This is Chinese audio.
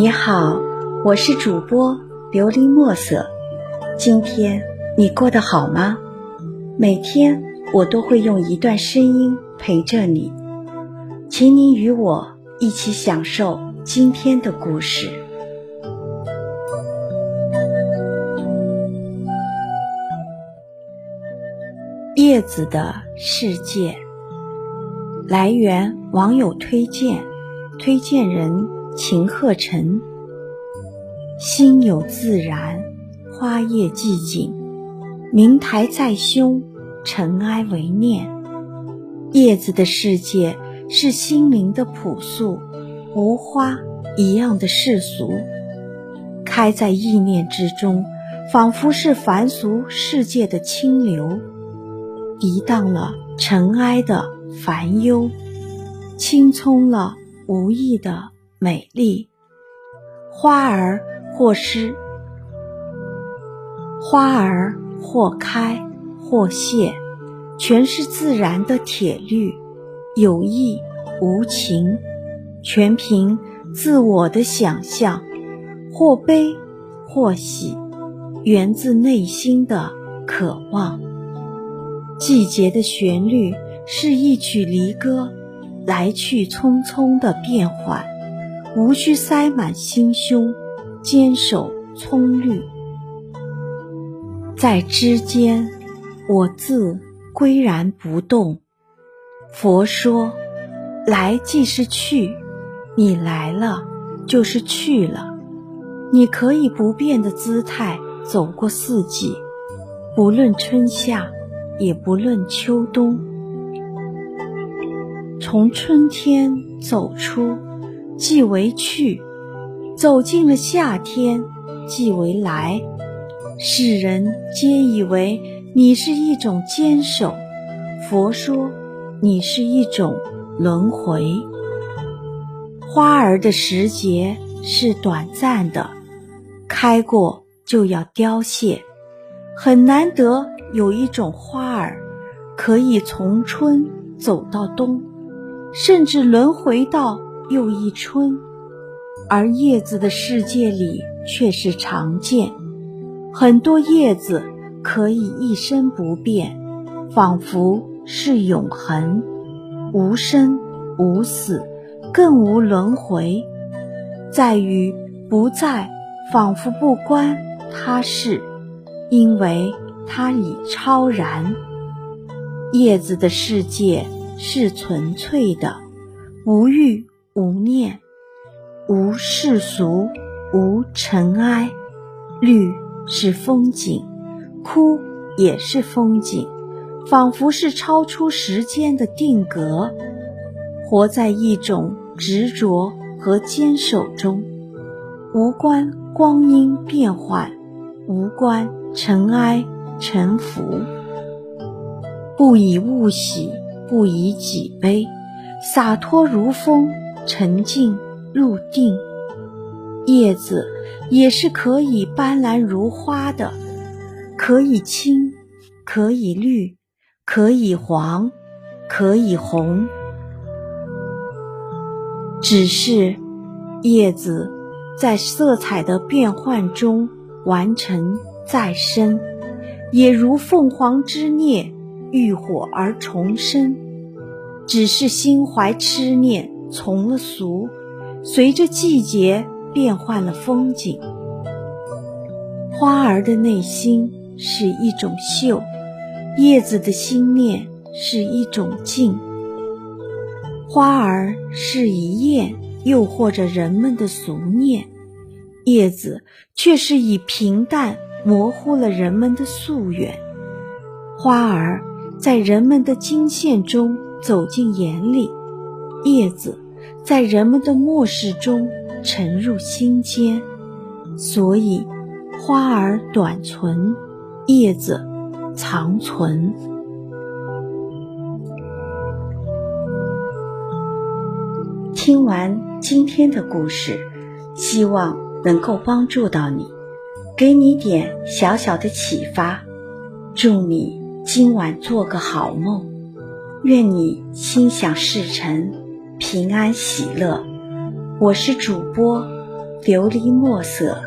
你好，我是主播琉璃墨色。今天你过得好吗？每天我都会用一段声音陪着你，请你与我一起享受今天的故事。叶子的世界，来源网友推荐，推荐人秦鹤尘。心有自然，花叶寂静，明台在胸，尘埃为念。叶子的世界是心灵的朴素，无花一样的世俗，开在意念之中，仿佛是凡俗世界的清流。涤荡了尘埃的烦忧，青葱了无意的美丽。花儿或失，花儿或开或谢，全是自然的铁律，有意无情，全凭自我的想象，或悲或喜，源自内心的渴望。季节的旋律是一曲离歌，来去匆匆的变换，无需塞满心胸，坚守葱绿。在枝间，我自岿然不动。佛说，来即是去，你来了就是去了。你可以不变的姿态走过四季，不论春夏。也不论秋冬，从春天走出，即为去；走进了夏天，即为来。世人皆以为你是一种坚守，佛说你是一种轮回。花儿的时节是短暂的，开过就要凋谢，很难得。有一种花儿，可以从春走到冬，甚至轮回到又一春；而叶子的世界里却是常见，很多叶子可以一生不变，仿佛是永恒，无生无死，更无轮回，在于不在，仿佛不关他事，因为。它已超然，叶子的世界是纯粹的，无欲无念，无世俗，无尘埃。绿是风景，枯也是风景，仿佛是超出时间的定格，活在一种执着和坚守中，无关光阴变幻，无关尘埃。沉浮，不以物喜，不以己悲，洒脱如风，沉静入定。叶子也是可以斑斓如花的，可以青，可以绿，可以黄，可以红。只是叶子在色彩的变换中完成再生。也如凤凰之孽，浴火而重生，只是心怀痴念，从了俗，随着季节变换了风景。花儿的内心是一种秀，叶子的心念是一种静。花儿是一艳，诱惑着人们的俗念；叶子却是以平淡。模糊了人们的夙愿，花儿在人们的经线中走进眼里，叶子在人们的漠视中沉入心间，所以花儿短存，叶子长存。听完今天的故事，希望能够帮助到你。给你点小小的启发，祝你今晚做个好梦，愿你心想事成，平安喜乐。我是主播琉璃墨色。